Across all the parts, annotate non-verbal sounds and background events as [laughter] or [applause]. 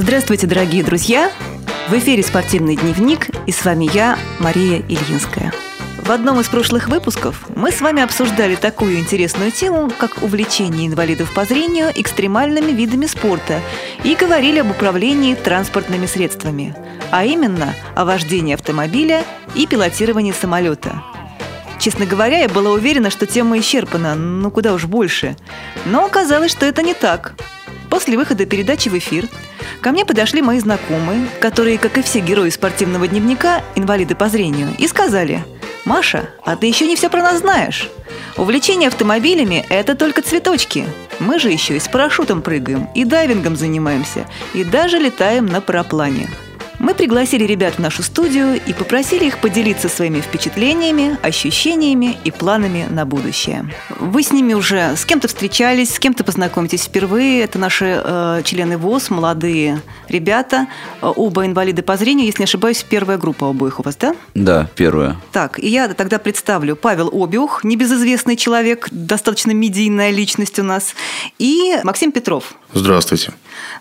Здравствуйте, дорогие друзья! В эфире «Спортивный дневник» и с вами я, Мария Ильинская. В одном из прошлых выпусков мы с вами обсуждали такую интересную тему, как увлечение инвалидов по зрению экстремальными видами спорта и говорили об управлении транспортными средствами, а именно о вождении автомобиля и пилотировании самолета. Честно говоря, я была уверена, что тема исчерпана, ну куда уж больше. Но оказалось, что это не так. После выхода передачи в эфир ко мне подошли мои знакомые, которые, как и все герои спортивного дневника, инвалиды по зрению, и сказали – Маша, а ты еще не все про нас знаешь. Увлечение автомобилями – это только цветочки. Мы же еще и с парашютом прыгаем, и дайвингом занимаемся, и даже летаем на параплане. Мы пригласили ребят в нашу студию и попросили их поделиться своими впечатлениями, ощущениями и планами на будущее. Вы с ними уже с кем-то встречались, с кем-то познакомитесь впервые. Это наши э, члены ВОЗ, молодые ребята, э, оба инвалиды по зрению. Если не ошибаюсь, первая группа обоих у вас, да? Да, первая. Так, и я тогда представлю Павел Обиух, небезызвестный человек, достаточно медийная личность у нас, и Максим Петров. Здравствуйте.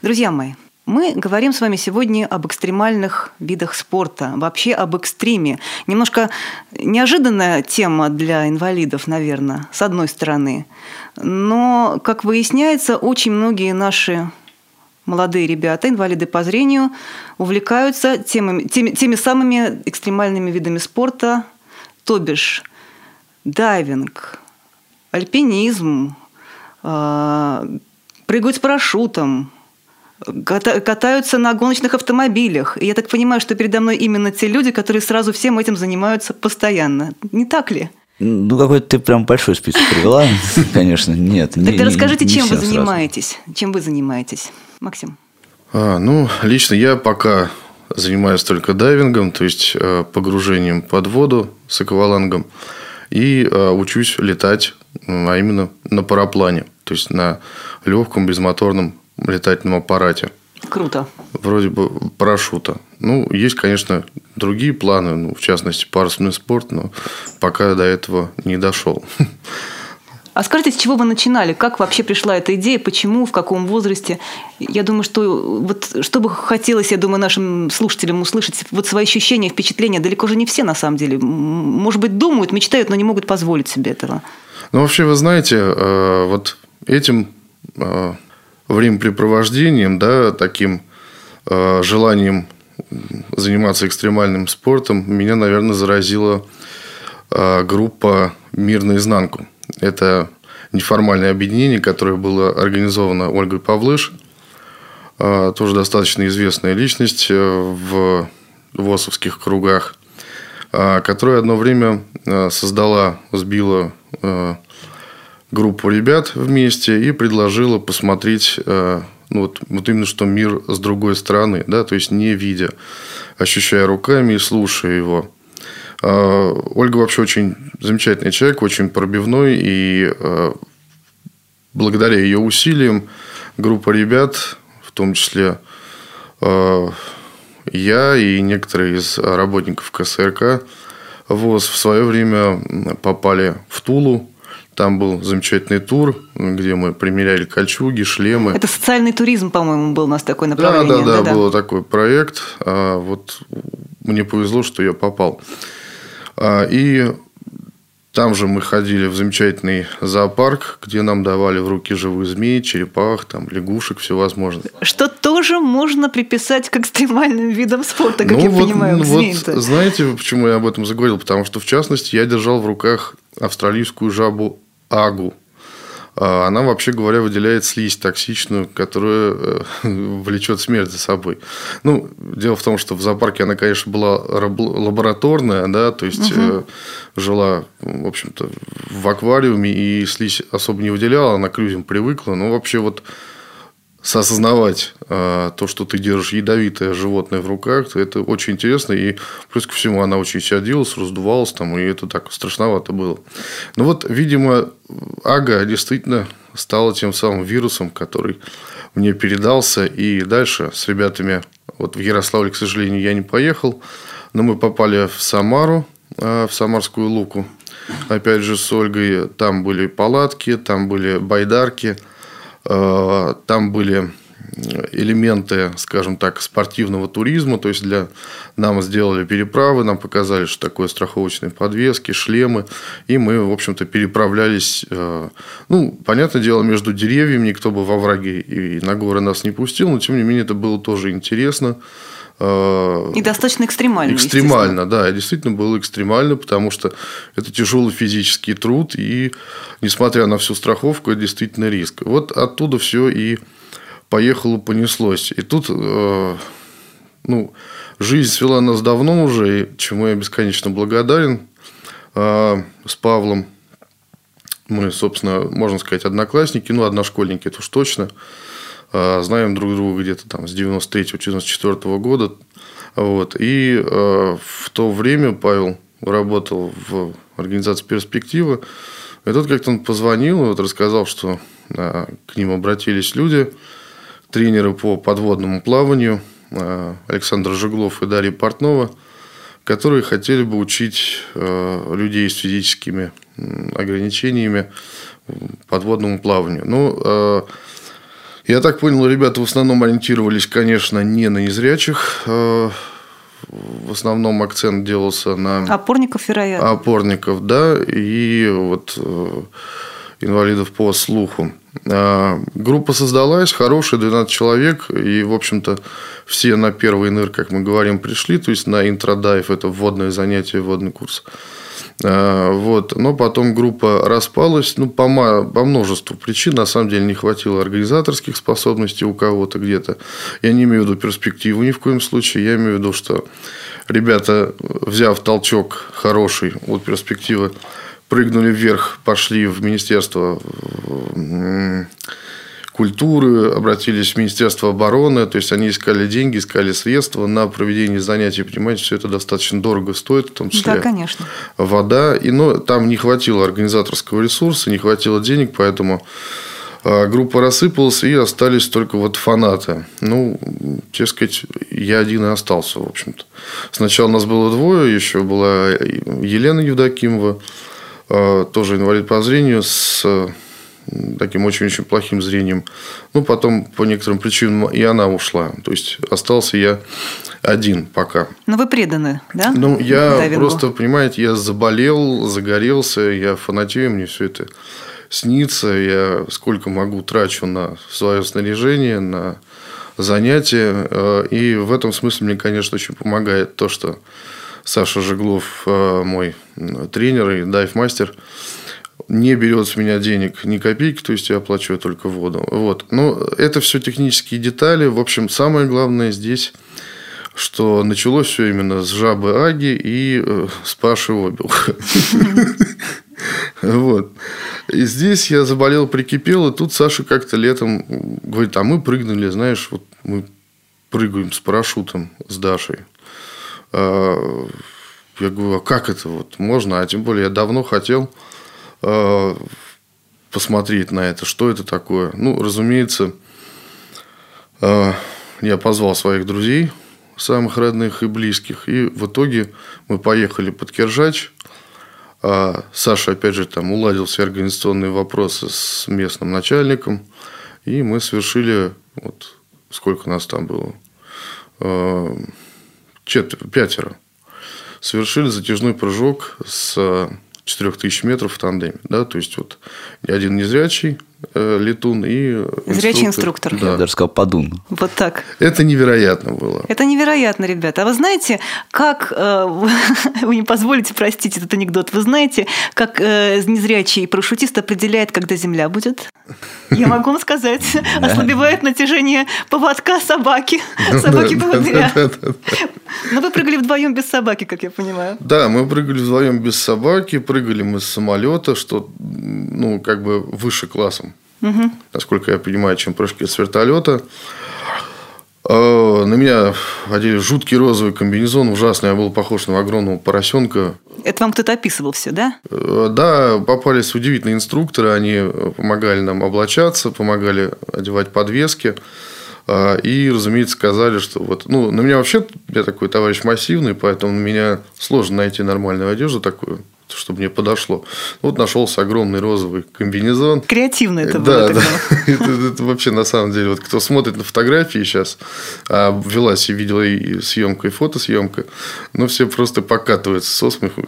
Друзья мои, мы говорим с вами сегодня об экстремальных видах спорта, вообще об экстриме. Немножко неожиданная тема для инвалидов, наверное, с одной стороны. Но, как выясняется, очень многие наши молодые ребята, инвалиды по зрению, увлекаются теми, теми, теми самыми экстремальными видами спорта, то бишь дайвинг, альпинизм, э, прыгают с парашютом, катаются на гоночных автомобилях. И я так понимаю, что передо мной именно те люди, которые сразу всем этим занимаются постоянно. Не так ли? Ну, какой-то ты прям большой список привела, [laughs] конечно, нет. Тогда расскажите, чем вы занимаетесь? Чем вы занимаетесь, Максим? А, ну, лично я пока занимаюсь только дайвингом, то есть э, погружением под воду с аквалангом, и э, учусь летать, а именно на параплане, то есть на легком безмоторном летательном аппарате. Круто. Вроде бы парашюта. Ну, есть, конечно, другие планы, ну, в частности, парусный спорт, но пока до этого не дошел. А скажите, с чего вы начинали? Как вообще пришла эта идея? Почему? В каком возрасте? Я думаю, что вот что бы хотелось, я думаю, нашим слушателям услышать, вот свои ощущения, впечатления. Далеко же не все, на самом деле. Может быть, думают, мечтают, но не могут позволить себе этого. Ну, вообще, вы знаете, э, вот этим э, времяпрепровождением, да, таким э, желанием заниматься экстремальным спортом, меня, наверное, заразила э, группа «Мир наизнанку». Это неформальное объединение, которое было организовано Ольгой Павлыш, э, тоже достаточно известная личность э, в ВОСовских кругах, э, которая одно время э, создала, сбила э, группу ребят вместе и предложила посмотреть э, ну, вот, вот именно что мир с другой стороны, да, то есть не видя, ощущая руками и слушая его. Э, Ольга вообще очень замечательный человек, очень пробивной, и э, благодаря ее усилиям группа ребят, в том числе я и некоторые из работников КСРК ВОЗ в свое время попали в Тулу, там был замечательный тур, где мы примеряли кольчуги, шлемы. Это социальный туризм, по-моему, был у нас такой направление. Да, да, да, да, был такой проект. А, вот мне повезло, что я попал. А, и там же мы ходили в замечательный зоопарк, где нам давали в руки живые змеи, черепах, там, лягушек, все возможное. Что тоже можно приписать к экстремальным видам спорта, как ну, я вот, понимаю, вот, Знаете, почему я об этом заговорил? Потому что, в частности, я держал в руках австралийскую жабу агу. А она, вообще говоря, выделяет слизь токсичную, которая э, [laughs] влечет смерть за собой. Ну, дело в том, что в зоопарке она, конечно, была лабораторная, да, то есть угу. жила, в общем-то, в аквариуме и слизь особо не выделяла, она к людям привыкла. Но вообще вот соосознавать э, то, что ты держишь ядовитое животное в руках, это очень интересно. И плюс ко всему она очень сядилась, раздувалась, там, и это так страшновато было. Но вот, видимо, ага действительно стала тем самым вирусом, который мне передался. И дальше с ребятами, вот в Ярославле, к сожалению, я не поехал, но мы попали в Самару, э, в Самарскую Луку. Опять же, с Ольгой там были палатки, там были байдарки – там были элементы, скажем так, спортивного туризма. То есть для нам сделали переправы, нам показали, что такое страховочные подвески, шлемы. И мы, в общем-то, переправлялись, э, ну, понятное дело, между деревьями. Никто бы во враге и на горы нас не пустил, но, тем не менее, это было тоже интересно. Э, и достаточно экстремально. Экстремально, да. Действительно было экстремально, потому что это тяжелый физический труд. И, несмотря на всю страховку, это действительно риск. Вот оттуда все и поехало, понеслось. И тут, э, ну, жизнь свела нас давно уже, чему я бесконечно благодарен э, с Павлом. Мы, собственно, можно сказать, одноклассники, ну, одношкольники, это уж точно. Э, знаем друг друга где-то там с 93-94 года. Вот. И э, в то время Павел работал в организации «Перспектива». И тут как-то он позвонил и вот рассказал, что э, к ним обратились люди, тренеры по подводному плаванию Александр Жиглов и Дарья Портнова, которые хотели бы учить людей с физическими ограничениями подводному плаванию. Ну, я так понял, ребята в основном ориентировались, конечно, не на незрячих. Э, в основном акцент делался на... Опорников, вероятно. Опорников, да, и вот э, инвалидов по слуху. Э, группа создалась, хорошая, 12 человек, и, в общем-то, все на первый ныр, как мы говорим, пришли, то есть на интродайв, это вводное занятие, вводный курс. А, вот. Но потом группа распалась ну, по, по множеству причин. На самом деле не хватило организаторских способностей у кого-то где-то. Я не имею в виду перспективу ни в коем случае. Я имею в виду, что ребята, взяв толчок хороший от перспективы, прыгнули вверх, пошли в министерство культуры, обратились в Министерство обороны, то есть они искали деньги, искали средства на проведение занятий, понимаете, все это достаточно дорого стоит, в том числе да, конечно. вода, и но там не хватило организаторского ресурса, не хватило денег, поэтому а, группа рассыпалась, и остались только вот фанаты. Ну, честно сказать, я один и остался, в общем-то. Сначала нас было двое, еще была Елена Евдокимова, а, тоже инвалид по зрению, с таким очень-очень плохим зрением. Ну, потом по некоторым причинам и она ушла. То есть остался я один пока. Но вы преданы, да? Ну, я Дайвингу? просто, понимаете, я заболел, загорелся, я фанатею, мне все это снится. Я сколько могу трачу на свое снаряжение, на занятия. Э, и в этом смысле мне, конечно, очень помогает то, что Саша Жеглов, э, мой тренер и дайв-мастер, не берет с меня денег ни копейки, то есть я оплачиваю только воду. Вот. Но это все технические детали. В общем, самое главное здесь, что началось все именно с жабы Аги и э, с Паши Обил. [laughs] Вот. И здесь я заболел, прикипел, и тут Саша как-то летом говорит, а мы прыгнули, знаешь, вот мы прыгаем с парашютом с Дашей. А, я говорю, а как это вот можно? А тем более я давно хотел. Э, посмотреть на это, что это такое. Ну, разумеется, э, я позвал своих друзей, самых родных и близких, и в итоге мы поехали под Киржач. А Саша, опять же, там уладил все организационные вопросы с местным начальником, и мы совершили, вот сколько нас там было, э, четверо, пятеро, совершили затяжной прыжок с 4000 метров в тандеме. Да? То есть, вот один незрячий летун и инструктор. Зрячий инструктор. Да. Я даже сказал подун. Вот так. Это невероятно было. Это невероятно, ребята. А вы знаете, как... Э, [laughs] вы не позволите простить этот анекдот. Вы знаете, как э, незрячий парашютист определяет, когда земля будет? Я [laughs] могу вам сказать. Ослабевает натяжение поводка собаки. [laughs] Собаки-поводыря. Но вы прыгали вдвоем без собаки, как я понимаю. Да, мы прыгали вдвоем без собаки. Прыгали мы с самолета, что ну, как бы выше классом. Угу. Насколько я понимаю, чем прыжки с вертолета. А, на меня одели жуткий розовый комбинезон, ужасный. Я был похож на огромного поросенка. Это вам кто-то описывал все, да? Э, да, попались удивительные инструкторы. Они помогали нам облачаться, помогали одевать подвески. И, разумеется, сказали, что вот... Ну, на меня вообще, я такой товарищ массивный, поэтому на меня сложно найти нормальную одежду такую чтобы мне подошло. Вот нашелся огромный розовый комбинезон. Креативно это да, было. Да, [laughs] это, это вообще на самом деле, вот кто смотрит на фотографии сейчас, а велась и видела и съемка, и фотосъемка, ну, все просто покатываются со смеху.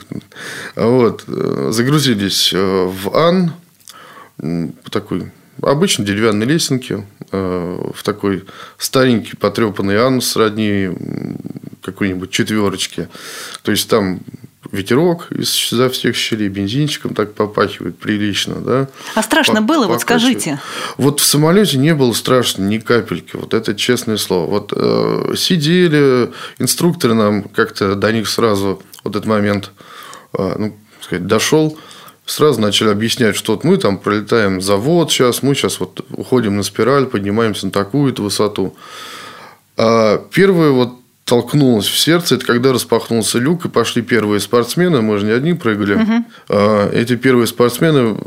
Вот. э, Загрузились э, в Ан, такой обычной деревянной лесенке, э, в такой старенький потрепанный Ан сродни какой-нибудь четверочки. То есть там ветерок изо всех щелей бензинчиком так попахивает прилично, да. А страшно По- было, вот покачивает. скажите. Вот в самолете не было страшно ни капельки, вот это честное слово. Вот э, сидели, инструкторы нам как-то до них сразу вот этот момент, э, ну, сказать, дошел, сразу начали объяснять, что вот мы там пролетаем завод сейчас, мы сейчас вот уходим на спираль, поднимаемся на такую-то высоту. А первое вот толкнулось в сердце, это когда распахнулся люк, и пошли первые спортсмены, мы же не одни прыгали. А, Эти первые спортсмены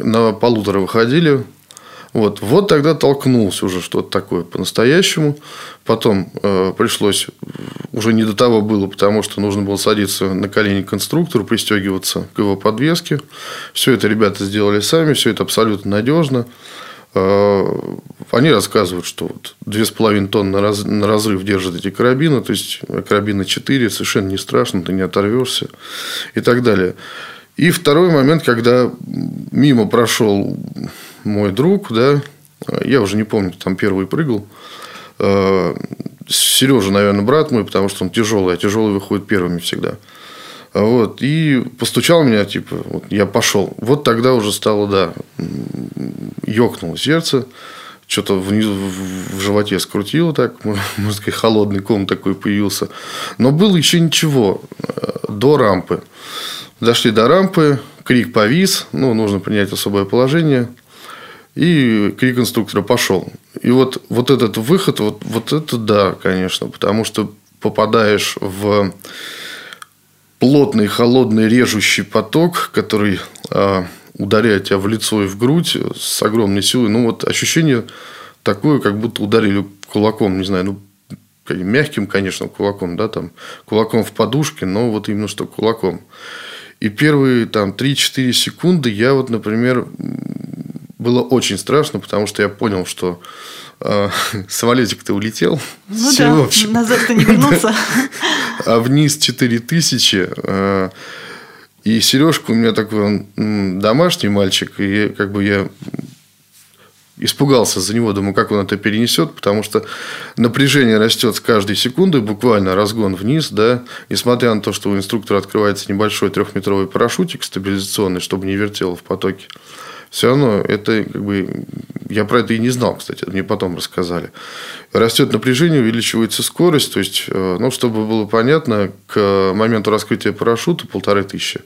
на полутора выходили. Вот, вот тогда толкнулось уже что-то такое по-настоящему. Потом э, пришлось, уже не до того было, потому что нужно было садиться на колени к инструктору, пристегиваться к его подвеске. Все это ребята сделали сами, все это абсолютно надежно. Э, Они рассказывают, что вот 2,5 тонн на, раз- на разрыв держат эти карабины, то есть карабины 4, совершенно не страшно, ты не оторвешься и так далее. И второй момент, когда мимо прошел мой друг, да, я уже не помню, там первый прыгал, Сережа, наверное, брат мой, потому что он тяжелый, а тяжелый выходит первыми всегда. Вот, и постучал меня, типа, вот, я пошел. Вот тогда уже стало, да, ёкнуло сердце, что-то внизу в животе скрутило так, [laughs] можно сказать, холодный ком такой появился. Но было еще ничего э, до рампы. Дошли до рампы, крик повис, ну, нужно принять особое положение. И крик инструктора пошел. И вот, вот этот выход, вот, вот это да, конечно, потому что попадаешь в плотный, холодный, режущий поток, который а, ударяет тебя в лицо и в грудь с огромной силой. Ну, вот ощущение такое, как будто ударили кулаком, не знаю, ну, мягким, конечно, кулаком, да, там, кулаком в подушке, но вот именно что кулаком. И первые там 3-4 секунды я вот, например, было очень страшно, потому что я понял, что [laughs] самолетик-то улетел. Ну да, назад-то не [laughs] вернуться. А вниз 4000. э, И Сережка у меня такой он, домашний мальчик. И как бы я испугался за него, думаю, как он это перенесет, потому что напряжение растет с каждой секундой, буквально разгон вниз, да, несмотря на то, что у инструктора открывается небольшой трехметровый парашютик стабилизационный, чтобы не вертело в потоке, все равно это как бы... Я про это и не знал, кстати, мне потом рассказали. Растет напряжение, увеличивается скорость. То есть, э, ну, чтобы было понятно, к моменту раскрытия парашюта полторы тысячи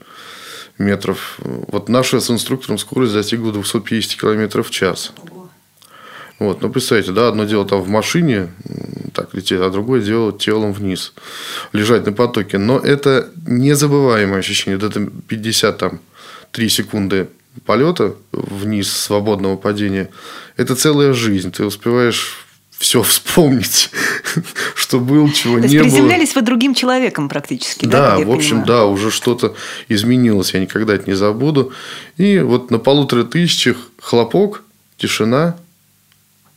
метров. Вот наша с инструктором скорость достигла 250 километров в час. Вот, ну, представьте, да, одно дело там в машине так лететь, а другое дело телом вниз, лежать на потоке. Но это незабываемое ощущение. Вот это 53 секунды полета вниз свободного падения, это целая жизнь. Ты успеваешь все вспомнить, [laughs] что было, чего То не было. приземлялись вы другим человеком практически, да? Да, в общем, понимаю? да, уже что-то изменилось, я никогда это не забуду. И вот на полутора тысячах хлопок, тишина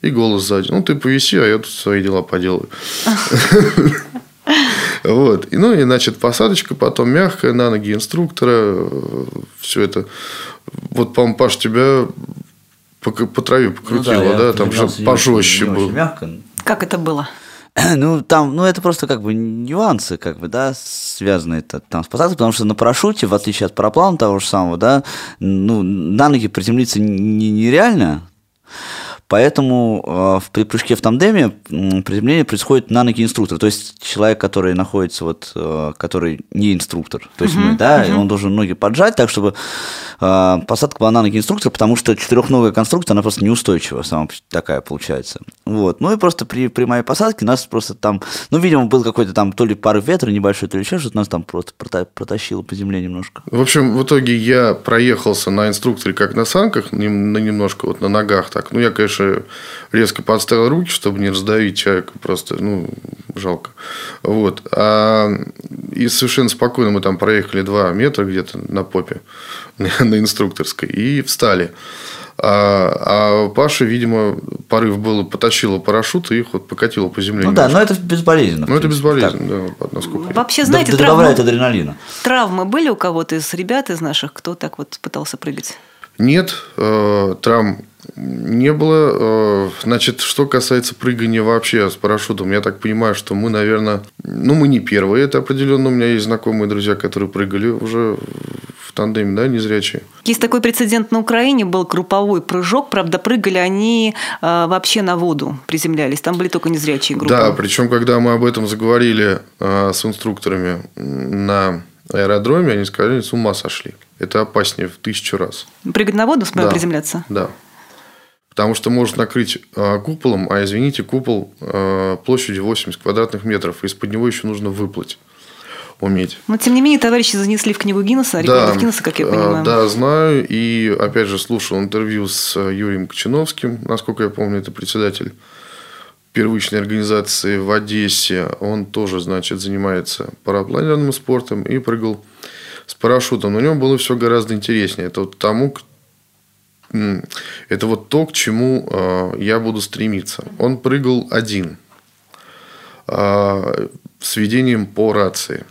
и голос сзади. Ну, ты повиси, а я тут свои дела поделаю. [laughs] Вот. Ну, и, значит, посадочка, потом мягкая, на ноги инструктора. Все это. Вот, по-моему, Паш, тебя по, по траве покрутило, Ну я да? Там же не пожестче не было. мягко. Как это было? [clears throat] Ну, там, ну, это просто как бы нюансы, как бы, да, связанные это, там с посадкой, потому что на парашюте, в отличие от параплана того же самого, да, ну, на ноги приземлиться не- нереально, Поэтому э, в- при прыжке в тандеме приземление происходит на ноги инструктора. То есть человек, который находится, вот, э, который не инструктор. То есть мы, да, и он должен ноги поджать так, чтобы э, посадка была на ноги инструктора, потому что четырехногая конструкция, она просто неустойчивая сама такая получается. Вот. Ну и просто при, при моей посадке нас просто там, ну, видимо, был какой-то там то ли порыв ветра небольшой, то ли еще что-то, нас там просто прота- протащило по земле немножко. В общем, в итоге я проехался на инструкторе как на санках, на немножко вот на ногах так. Ну, я, конечно, Паша резко подставил руки, чтобы не раздавить человека. Просто, ну, жалко. Вот. А, и совершенно спокойно мы там проехали 2 метра где-то на попе, [laughs] на инструкторской, и встали. А, а Паша, видимо, порыв был, потащила парашют и их вот покатила по земле. Ну немножко. да, но это безболезненно. Ну, это безболезненно, да, насколько я- Вообще, Так. знаете, Д- травмы, адреналина. травмы были у кого-то из ребят, из наших, кто так вот пытался прыгать? Нет, э, травм не было. Э, значит, что касается прыгания вообще с парашютом, я так понимаю, что мы, наверное, ну, мы не первые, это определенно. У меня есть знакомые друзья, которые прыгали уже в тандеме, да, незрячие. Есть такой прецедент на Украине, был групповой прыжок, правда, прыгали они э, вообще на воду, приземлялись, там были только незрячие группы. Да, причем, когда мы об этом заговорили с инструкторами на аэродроме, они сказали, с ума сошли. Это опаснее в тысячу раз. Прыгать на воду, Да. приземляться? Да. Потому что может накрыть э, куполом, а извините, купол э, площадью 80 квадратных метров, из-под него еще нужно выплыть, уметь. Но, тем не менее, товарищи занесли в книгу Гиннесса, рекордов Гиннесса, как я понимаю. Да, знаю. И опять же слушал интервью с Юрием Кочиновским, насколько я помню, это председатель первичной организации в Одессе. Он тоже, значит, занимается парапланерным спортом и прыгал с парашютом. Но у него было все гораздо интереснее. Это вот тому, это вот то, к чему э, я буду стремиться. Он прыгал один э, с ведением по рации.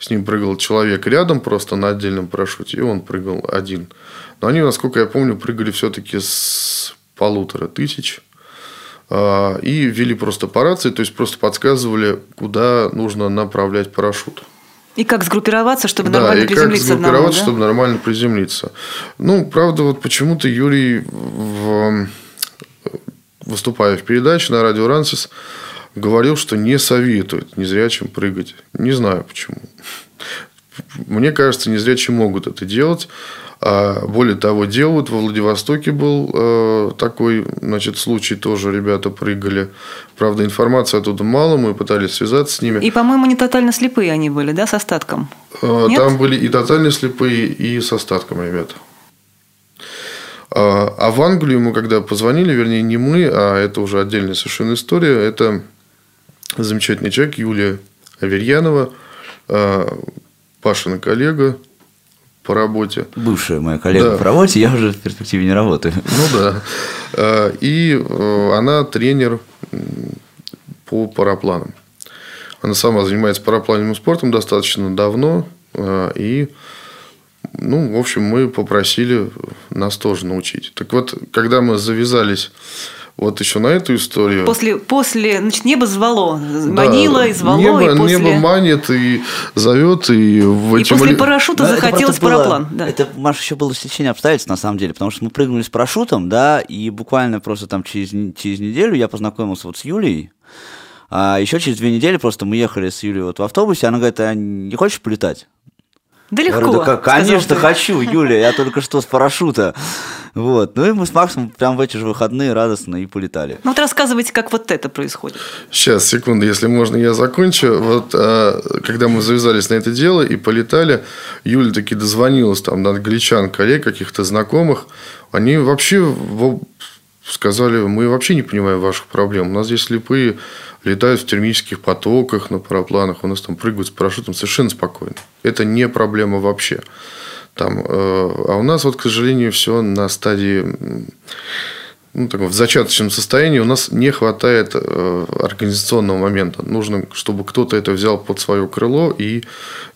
С ним прыгал человек рядом, просто на отдельном парашюте, и он прыгал один. Но они, насколько я помню, прыгали все-таки с полутора тысяч. А, И вели просто по рации, то есть просто подсказывали, куда нужно направлять парашют. И как сгруппироваться, чтобы Да, нормально и как приземлиться одному, сгруппироваться, да? чтобы нормально приземлиться. Ну, правда, вот почему-то Юрий, в- выступая в передаче на радио Рансис, говорил, что не советует незрячим прыгать. Не знаю почему. Мне кажется, незрячие могут это делать. А более того, делают. Во Владивостоке был э, такой значит, случай, тоже ребята прыгали. Правда, информации оттуда мало, мы пытались связаться с ними. И, по-моему, не тотально слепые они были, да, с остатком? Э, Нет? Там были и тотально слепые, и с остатком ребята. А а в Англию мы когда позвонили, вернее, не мы, а это уже отдельная совершенно история, это замечательный человек Юлия Аверьянова, э, Пашина коллега по работе. Бывшая моя коллега Да. по работе, я уже в перспективе не работаю. Ну да. Э, И э, она тренер по парапланам. Она сама занимается парапланным спортом достаточно давно. э, И, ну, в общем, мы попросили нас тоже научить. Так вот, когда мы завязались вот еще на эту историю... После, после, значит, небо звало, манило и звало, небо, и после... небо манит и зовет, и в И эти после парашюта это захотелось было- параплан. Да. Это, Маша, еще было стечение обстоятельств, на самом деле, потому что мы прыгнули с парашютом, да, и буквально просто там через, через неделю я познакомился вот с Юлей, а еще через две недели просто мы ехали с Юлей вот в автобусе, она говорит, а не хочешь полетать? Да Я легко. говорю, да конечно, хочу, Юля, я только что с парашюта. Вот. Ну и мы с Максом прям в эти же выходные радостно и полетали. Ну вот рассказывайте, как вот это происходит. Сейчас, секунду, если можно, я закончу. Вот а, когда мы завязались на это дело и полетали, Юля таки дозвонилась там до англичан, коллег, каких-то знакомых. Они вообще во- сказали, мы вообще не понимаем ваших проблем. У нас здесь слепые летают в термических потоках на парапланах, у нас там прыгают с парашютом совершенно спокойно. Это не проблема вообще. Там, э, а у нас вот, к сожалению, все на стадии ну, таком, в зачаточном состоянии у нас не хватает э, организационного момента. Нужно, чтобы кто-то это взял под свое крыло и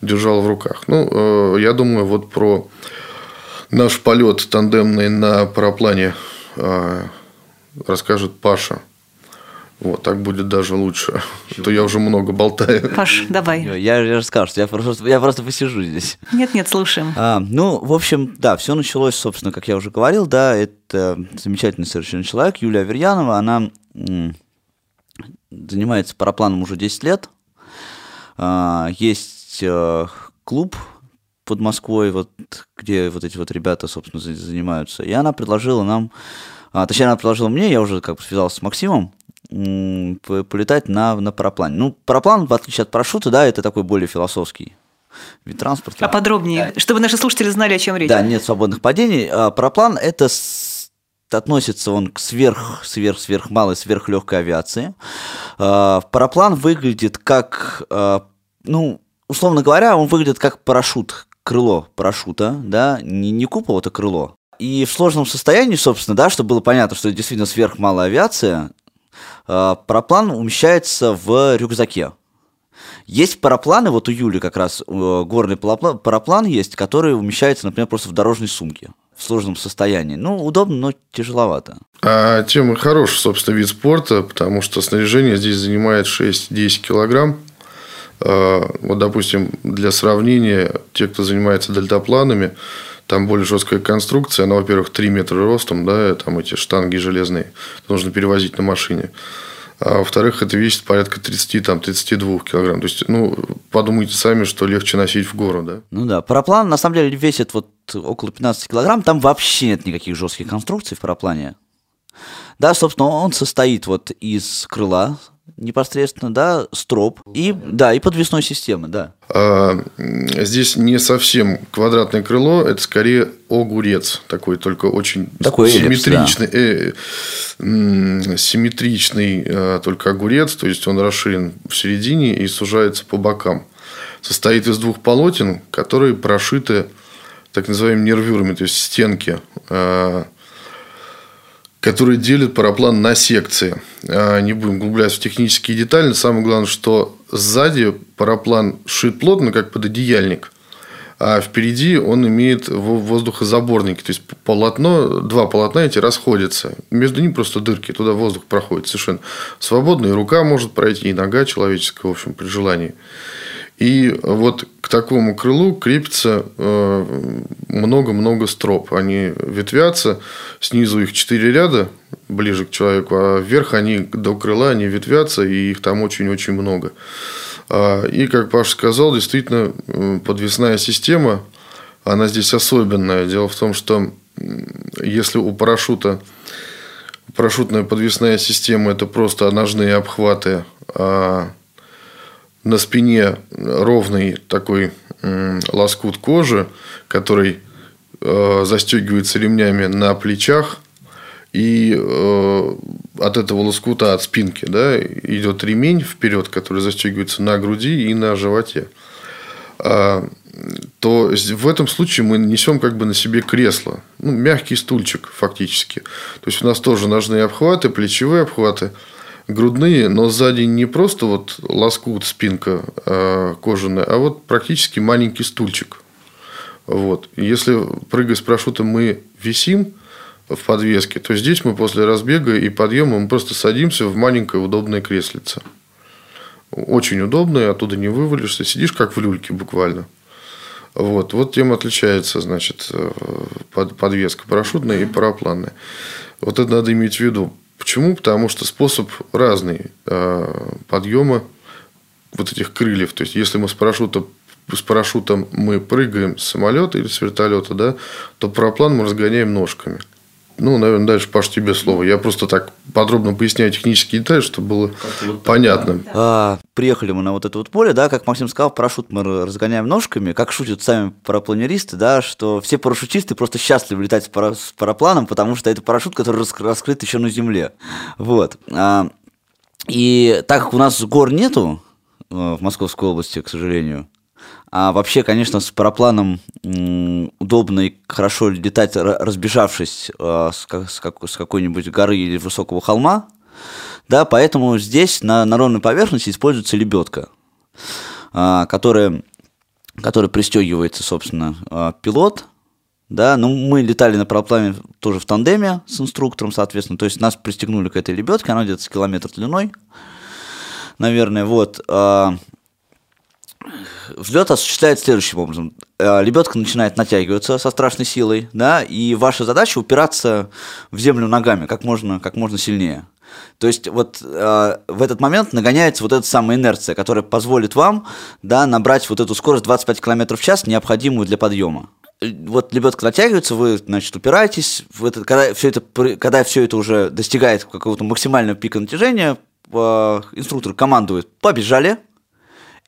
держал в руках. Ну, э, я думаю, вот про наш полет тандемный на параплане расскажет Паша. Вот, так будет даже лучше. А То я уже много болтаю. Паш, давай. Я, я же что я просто, я просто посижу здесь. Нет-нет, слушаем. А, ну, в общем, да, все началось, собственно, как я уже говорил, да, это замечательный совершенно человек, Юлия Аверьянова, она м, занимается парапланом уже 10 лет. А, есть э, клуб под Москвой, вот, где вот эти вот ребята, собственно, за- занимаются. И она предложила нам, а, точнее, она предложила мне, я уже как бы связался с Максимом, полетать на, на параплане. Ну, параплан, в отличие от парашюта, да, это такой более философский вид транспорта. А подробнее, чтобы наши слушатели знали, о чем речь. Да, нет свободных падений. А, Параплан – это с- относится он к сверх, сверх, сверх малой, сверхлегкой авиации. Э, параплан выглядит как, э, ну, условно говоря, он выглядит как парашют, крыло парашюта, да, не, не купол, это крыло. И в сложном состоянии, собственно, да, чтобы было понятно, что это действительно сверхмалая авиация, параплан умещается в рюкзаке. Есть парапланы, вот у Юли как раз горный параплан есть, который умещается, например, просто в дорожной сумке в сложном состоянии. Ну, удобно, но тяжеловато. А тема хороший, собственно, вид спорта, потому что снаряжение здесь занимает 6-10 килограмм. А, вот, допустим, для сравнения, те, кто занимается дельтапланами, там более жесткая конструкция, она, во-первых, 3 метра ростом, да, там эти штанги железные, нужно перевозить на машине. А во-вторых, это весит порядка 30, там, 32 килограмм. То есть, ну, подумайте сами, что легче носить в гору, да? Ну да, параплан на самом деле весит вот около 15 килограмм, там вообще нет никаких жестких конструкций в параплане. Да, собственно, он состоит вот из крыла непосредственно, да, строп и, да, и подвесной системы, да. А, здесь не совсем квадратное крыло, это скорее огурец, такой только очень такой симметричный, эллипс, да. э, симметричный э, только огурец, то есть он расширен в середине и сужается по бокам. Состоит из двух полотен, которые прошиты так называемыми нервюрами, то есть стенки э, которые делят параплан на секции. А, не будем углубляться в технические детали. Самое главное, что сзади параплан шит плотно, как пододеяльник, а впереди он имеет воздухозаборники. То есть, полотно, два полотна эти расходятся. Между ними просто дырки, туда воздух проходит совершенно свободно. И рука может пройти, и нога человеческая, в общем, при желании. И вот к такому крылу крепится э, много-много строп. Они ветвятся, снизу их четыре ряда, ближе к человеку, а вверх они до крыла они ветвятся, и их там очень-очень много. А, и, как Паша сказал, действительно, э, подвесная система, она здесь особенная. Дело в том, что если у парашюта парашютная подвесная система – это просто ножные обхваты, а на спине ровный такой лоскут кожи, который э, застегивается ремнями на плечах, и э, от этого лоскута, от спинки, да, идет ремень вперед, который застегивается на груди и на животе. А, то в этом случае мы несем как бы на себе кресло, ну, мягкий стульчик фактически. То есть у нас тоже ножные обхваты, плечевые обхваты – грудные, но сзади не просто вот лоскут, спинка э, кожаная, а вот практически маленький стульчик. Вот. Если прыгая с парашютом мы висим в подвеске, то здесь мы после разбега и подъема мы просто садимся в маленькое удобное креслице. Очень удобное, оттуда не вывалишься. Сидишь как в люльке буквально. Вот, вот тем отличается, значит, э, подвеска парашютная и парапланная. Вот это надо иметь в виду. Почему? Потому что способ разный э, подъема вот этих крыльев. То есть, если мы с парашюта с парашютом мы прыгаем с самолета или с вертолета, да, то параплан мы разгоняем ножками. Ну, наверное, дальше, Паш, тебе слово. Я просто так подробно поясняю технические детали, чтобы было вот понятно. А, приехали мы на вот это вот поле, да, как Максим сказал, парашют мы разгоняем ножками, как шутят сами парапланеристы, да, что все парашютисты просто счастливы летать с, пара, с парапланом, потому что это парашют, который раскрыт еще на земле. Вот. А, и так как у нас гор нету э, в Московской области, к сожалению, а вообще, конечно, с парапланом удобно и хорошо летать, разбежавшись э, с, какой-нибудь горы или высокого холма. Да, поэтому здесь на, на ровной поверхности используется лебедка, э, которая, которая пристегивается, собственно, э, пилот. Да, ну мы летали на параплане тоже в тандеме с инструктором, соответственно. То есть нас пристегнули к этой лебедке, она где-то с километр длиной, наверное, вот. Взлет осуществляется следующим образом. Э, лебедка начинает натягиваться со страшной силой, да, и ваша задача упираться в землю ногами как можно, как можно сильнее. То есть вот э, в этот момент нагоняется вот эта самая инерция, которая позволит вам да, набрать вот эту скорость 25 км в час, необходимую для подъема. Вот лебедка натягивается, вы, значит, упираетесь, в это, когда, все это, когда все это уже достигает какого-то максимального пика натяжения, э, инструктор командует «побежали»,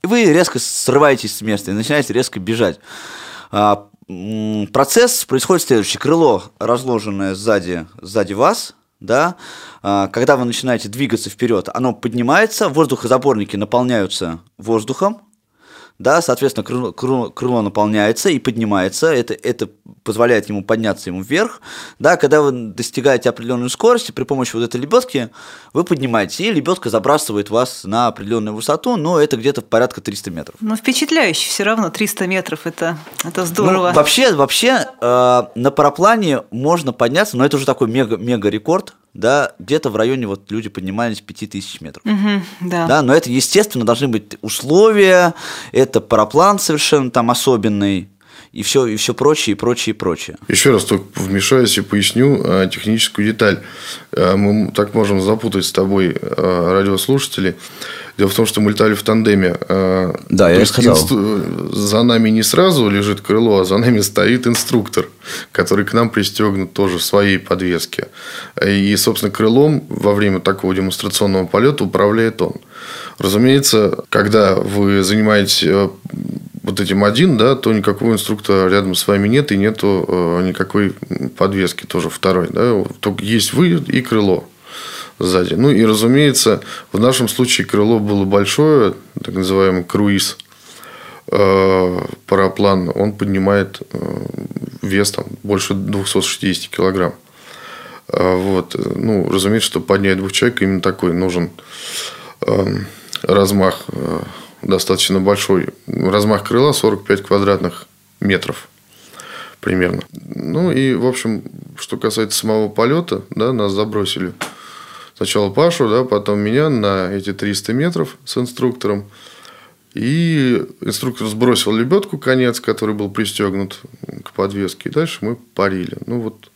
вы резко срываетесь с места и начинаете резко бежать. А, процесс происходит следующий. Крыло, разложенное сзади, сзади вас, да, а, когда вы начинаете двигаться вперед, оно поднимается, воздухозаборники наполняются воздухом, да, соответственно, крыло, крыло, крыло наполняется и поднимается, это, это позволяет ему подняться ему вверх, да, когда вы достигаете определенной скорости, при помощи вот этой лебедки вы поднимаетесь, и лебедка забрасывает вас на определенную высоту, но это где-то порядка 300 метров. Ну, впечатляюще все равно, 300 метров, это, это здорово. Ну, вообще, вообще э, на параплане можно подняться, но это уже такой мега, мега рекорд, да, где-то в районе вот люди поднимались 5000 метров. Мгм, да. Да, но это, естественно, должны быть условия, это параплан совершенно там особенный, и все, и все прочее, и прочее, и прочее. Еще раз только вмешаюсь и поясню э, техническую деталь. Э, Мы так можем запутать с тобой э, радиослушателей. Дело в том, что мы летали в тандеме. Да, я сказал. инстру- За нами не сразу лежит крыло, а за нами стоит инструктор, который к нам пристегнут тоже в своей подвеске. И, собственно, крылом во время такого демонстрационного полета управляет он. Разумеется, когда вы занимаетесь э, вот этим один, да, то никакого инструктора рядом с вами нет и нету э, никакой подвески тоже второй, да, только есть вы и крыло сзади. Ну и разумеется, в нашем случае крыло было большое, так называемый круиз э, параплан, он поднимает э, вес там больше 260 килограмм. Вот. Ну, разумеется, чтобы поднять двух человек, именно такой нужен эм, размах достаточно большой. Размах крыла 45 квадратных метров примерно. Ну и, в общем, что касается самого полета, да, нас забросили сначала Пашу, да, потом меня на эти 300 метров с инструктором. И инструктор сбросил лебедку, конец, который был пристегнут к подвеске. И дальше мы парили. Ну, вот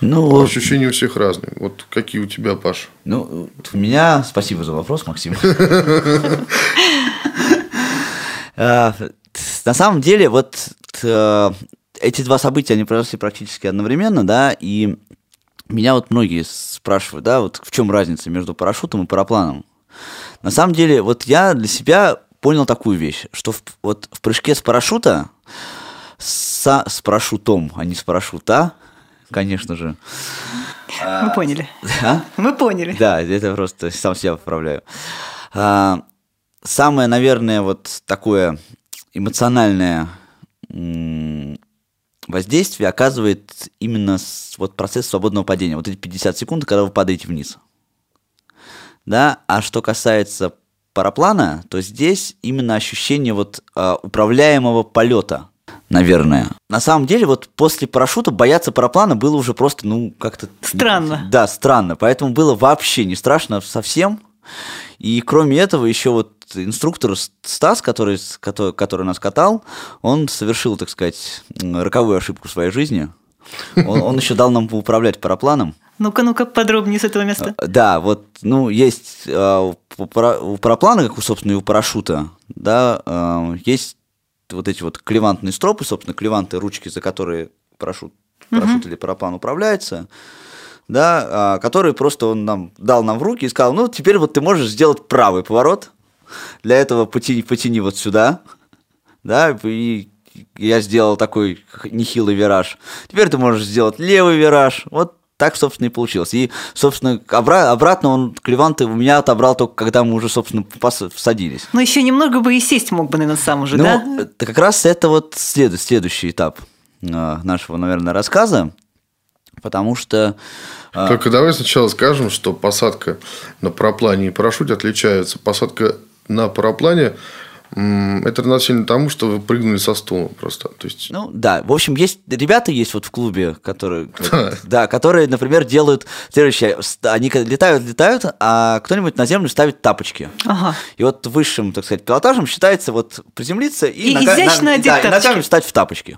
Ну, ощущения у всех разные. Вот какие у тебя, Паша? ну, у меня... Спасибо за вопрос, Максим. [laughs] А, На самом деле, вот э, эти два события, они произошли практически одновременно, да, и меня вот многие спрашивают, да, вот в чем разница между парашютом и парапланом. На самом деле, вот я для себя понял такую вещь, что в, вот в прыжке с парашюта, со, с парашютом, а не с парашюта, конечно же, [laughs] Мы поняли. да, Мы поняли. да, это просто сам себя поправляю. А, Самое, наверное, вот такое эмоциональное воздействие оказывает именно вот процесс свободного падения. Вот эти 50 секунд, когда вы падаете вниз. Да, а что касается параплана, то здесь именно ощущение вот а, управляемого полета, наверное. На самом деле, вот после парашюта бояться параплана было уже просто, ну, как-то... Странно. Да, странно. Поэтому было вообще не страшно совсем. И кроме этого, еще вот инструктор Стас, который, который, который нас катал, он совершил, так сказать, роковую ошибку в своей жизни. Он, он еще дал нам управлять парапланом. Ну-ка, ну-ка, подробнее с этого места. Да, вот, ну, есть э, у параплана, как, у, собственно, и у парашюта, да, э, есть вот эти вот клевантные стропы, собственно, клеванты, ручки, за которые парашют, парашют или параплан управляется, да, а, которые просто он нам дал нам в руки и сказал, ну, теперь вот ты можешь сделать правый поворот, для этого потяни, потяни вот сюда, да, и я сделал такой нехилый вираж. Теперь ты можешь сделать левый вираж. Вот так, собственно, и получилось. И, собственно, обра- обратно он клеванты у меня отобрал только, когда мы уже, собственно, пос- всадились. Но еще немного бы и сесть мог бы, наверное, сам уже, Ну, да? это как раз это вот след- следующий этап э, нашего, наверное, рассказа, потому что... э, Только давай сначала скажем, что посадка на параплане и парашюте отличаются. Посадка на параплане это равносильно тому, что вы прыгнули со стула просто. То есть, Ну да, в общем, есть ребята есть вот в клубе, которые, [laughs] да, которые, например, делают следующее: они летают, летают, а кто-нибудь на землю ставит тапочки. Ага. И вот высшим, так сказать, пилотажем считается вот приземлиться и, И изящно одеть да, и ногами встать в тапочки.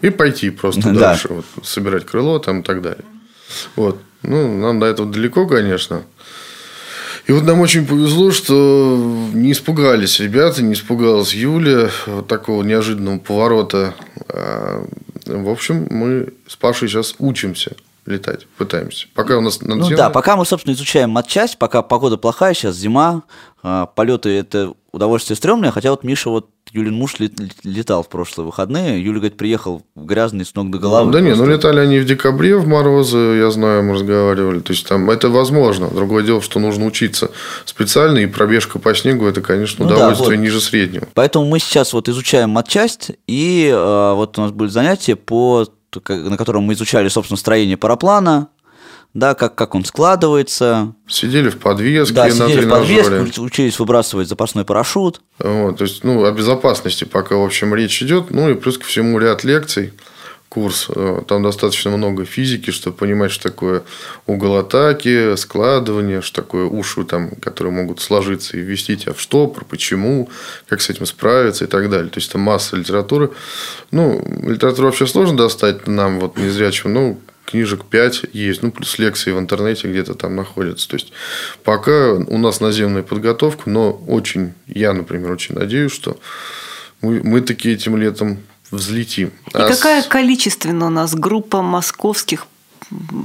и пойти просто [laughs] Да. дальше, вот, собирать крыло там и так далее. Вот. Ну, нам до этого далеко, конечно. И вот нам очень повезло, что не испугались ребята, не испугалась Юля вот такого неожиданного поворота. А, В общем, мы с Пашей сейчас учимся летать, пытаемся. Пока у нас Ну надземно- да, пока мы, собственно, изучаем матчасть, пока погода плохая, сейчас зима, а, полеты это удовольствие стрёмное, хотя вот Миша вот Юлин муж летал в прошлые выходные. Юля, говорит, приехал грязный с ног до головы. Да нет, ну летали они в декабре в морозы, я знаю, мы разговаривали. То есть там это возможно. Другое дело, что нужно учиться специально, и пробежка по снегу это, конечно, ну, удовольствие да, вот. ниже среднего. Поэтому мы сейчас вот изучаем матчасть, и э, вот у нас будет занятие по на котором мы изучали, собственно, строение параплана, да, как, как он складывается. Сидели в подвеске да, сидели в подвеске, учились выбрасывать запасной парашют. Вот, то есть, ну, о безопасности пока, в общем, речь идет. Ну, и плюс ко всему ряд лекций, курс. Э, там достаточно много физики, чтобы понимать, что такое угол атаки, складывание, что такое уши, там, которые могут сложиться и ввести тебя в штопор, почему, как с этим справиться и так далее. То есть, там масса литературы. Ну, литературу вообще сложно достать нам, вот, незрячим, ну, книжек 5 есть, ну, плюс лекции в интернете где-то там находятся. То есть, пока у нас наземная подготовка, но очень, я, например, очень надеюсь, что мы, мы таки этим летом взлетим. И а какая с... количественно у нас группа московских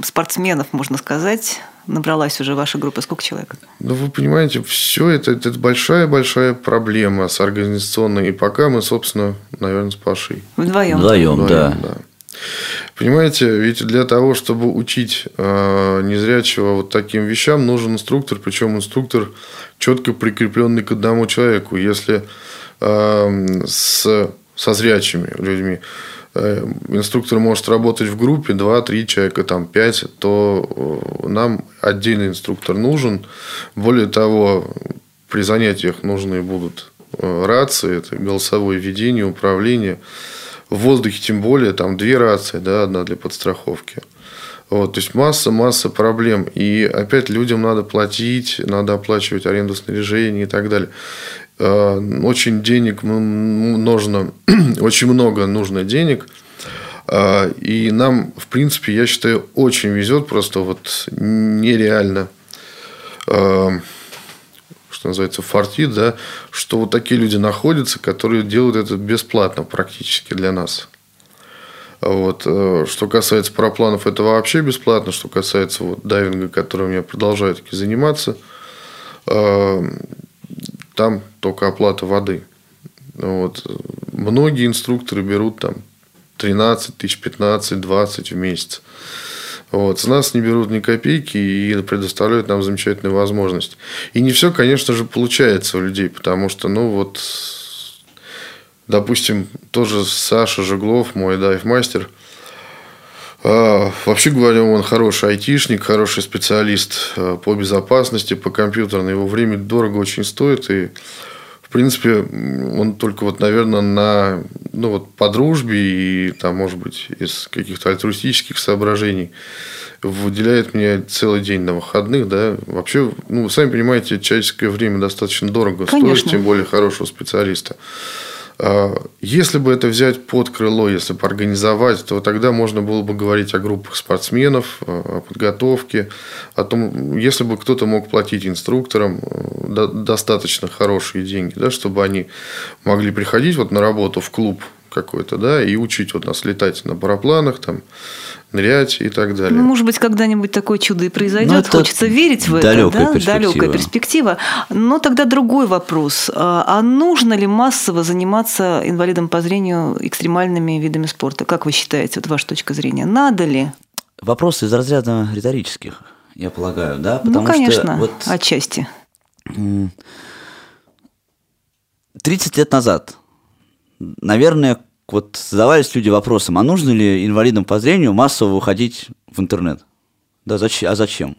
спортсменов, можно сказать, набралась уже ваша группа? Сколько человек? Ну, вы понимаете, все это, это большая-большая проблема с организационной. И пока мы, собственно, наверное, с Пашей. Вдвоем. Вдвоем, Вдвоем да. да. Понимаете, ведь для того, чтобы учить э, незрячего вот таким вещам, нужен инструктор, причем инструктор четко прикрепленный к одному человеку. Если э, с, со зрячими людьми э, инструктор может работать в группе 2-3 человека, там 5, то нам отдельный инструктор нужен. Более того, при занятиях нужны будут рации, это голосовое ведение, управление. В воздухе тем более, там две рации, да, одна для подстраховки. Вот, то есть масса, масса проблем. И опять людям надо платить, надо оплачивать аренду снаряжения и так далее. Э, очень денег нужно, [clears throat] очень много нужно денег. Э, и нам, в принципе, я считаю, очень везет, просто вот нереально э, что называется, фартит, да, что вот такие люди находятся, которые делают это бесплатно практически для нас. Вот. Э, что касается парапланов, это вообще бесплатно. Что касается вот дайвинга, которым я продолжаю таки заниматься, э, там только оплата воды. Вот. Многие инструкторы берут там 13 тысяч, 15, 20 в месяц. Вот. С нас не берут ни копейки и предоставляют нам замечательную возможность. И не все, конечно же, получается у людей, потому что, ну, вот, допустим, тоже Саша Жеглов, мой дайв-мастер, а, Вообще говоря, он хороший айтишник, хороший специалист а, по безопасности, по компьютерной. Его время дорого очень стоит. И в принципе, он только вот, наверное, на, ну, вот по дружбе и там, может быть, из каких-то альтруистических соображений выделяет мне целый день на выходных, да. Вообще, ну, сами понимаете, человеческое время достаточно дорого Конечно. стоит, тем более хорошего специалиста. А, если бы это взять под крыло, если бы организовать, то тогда можно было бы говорить о группах спортсменов, о подготовке, о том, если бы кто-то мог платить инструкторам э, достаточно хорошие деньги, да, чтобы они могли приходить вот на работу в клуб какой-то, да, и учить вот нас летать на парапланах, там, нырять и так далее. Ну, может быть, когда-нибудь такое чудо и произойдет. Ну, Хочется верить в это. Далекая, да? перспектива. далекая перспектива. Но тогда другой вопрос. А, а нужно ли массово заниматься инвалидом по зрению экстремальными видами спорта? Как вы считаете, вот ваша точка зрения? Надо ли? Вопрос из разряда риторических, я полагаю, да? Ну, Потому ну, конечно, что вот отчасти. 30 лет назад, наверное, вот задавались люди вопросом, а нужно ли инвалидам по зрению массово выходить в интернет? Да, зачем? А зачем?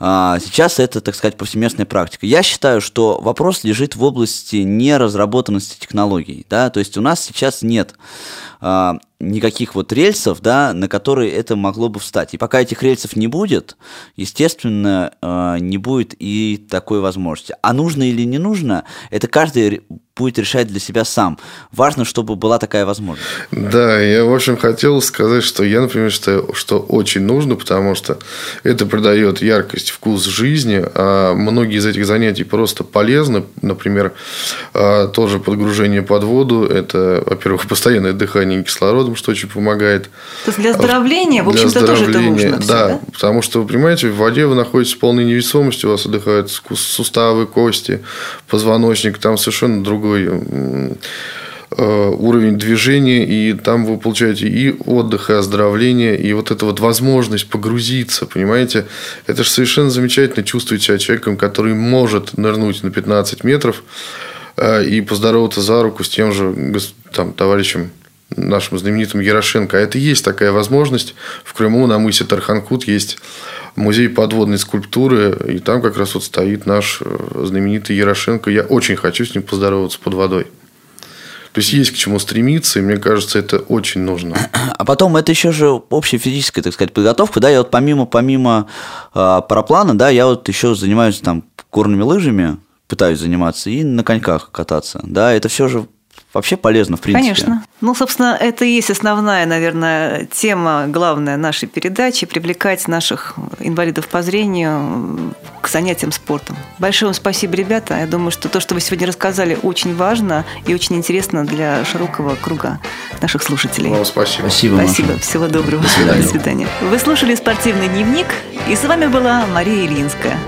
А сейчас это, так сказать, повсеместная практика. Я считаю, что вопрос лежит в области неразработанности технологий. Да? То есть у нас сейчас нет а, никаких вот рельсов, да, на которые это могло бы встать. И пока этих рельсов не будет, естественно, а, не будет и такой возможности. А нужно или не нужно, это каждый будет решать для себя сам. Важно, чтобы была такая возможность. Да, я, в общем, хотел сказать, что я, например, считаю, что очень нужно, потому что это придает яркость, вкус жизни, а многие из этих занятий просто полезны. Например, а, тоже подгружение под воду, это, во-первых, [laughs] постоянное дыхание кислорода, кислородом, что очень помогает. То есть для оздоровления, в общем-то, тоже это нужно. Все, да, да, потому что, вы понимаете, в воде вы находитесь в полной невесомости, у вас отдыхают суставы, кости, позвоночник, там совершенно другой э, уровень движения, и там вы получаете и отдых, и оздоровление, и вот эта вот возможность погрузиться, понимаете? Это же совершенно замечательно чувствовать себя человеком, который может нырнуть на 15 метров, Э, и поздороваться за руку с тем же там, товарищем нашим знаменитым Ярошенко. А это есть такая возможность. В Крыму на мысе Тарханкут есть музей подводной скульптуры, и там как раз вот стоит наш э, знаменитый Ярошенко. Я очень хочу с ним поздороваться под водой. То есть есть к чему стремиться, и мне кажется, это очень нужно. А потом это еще же общая физическая, так сказать, подготовка, да, я вот помимо, помимо э, параплана, да, я вот еще занимаюсь там горными лыжами, пытаюсь заниматься, и на коньках кататься. Да, это все же вообще полезно, в принципе. Конечно. Ну, собственно, это и есть основная, наверное, тема, главная нашей передачи – привлекать наших инвалидов по зрению к занятиям спортом. Большое вам спасибо, ребята. Я думаю, что то, что вы сегодня рассказали, очень важно и очень интересно для широкого круга наших слушателей. Вам спасибо. Спасибо, Спасибо. Всего доброго. До свидания. До свидания. Вы слушали «Спортивный дневник», и с вами была Мария Ильинская.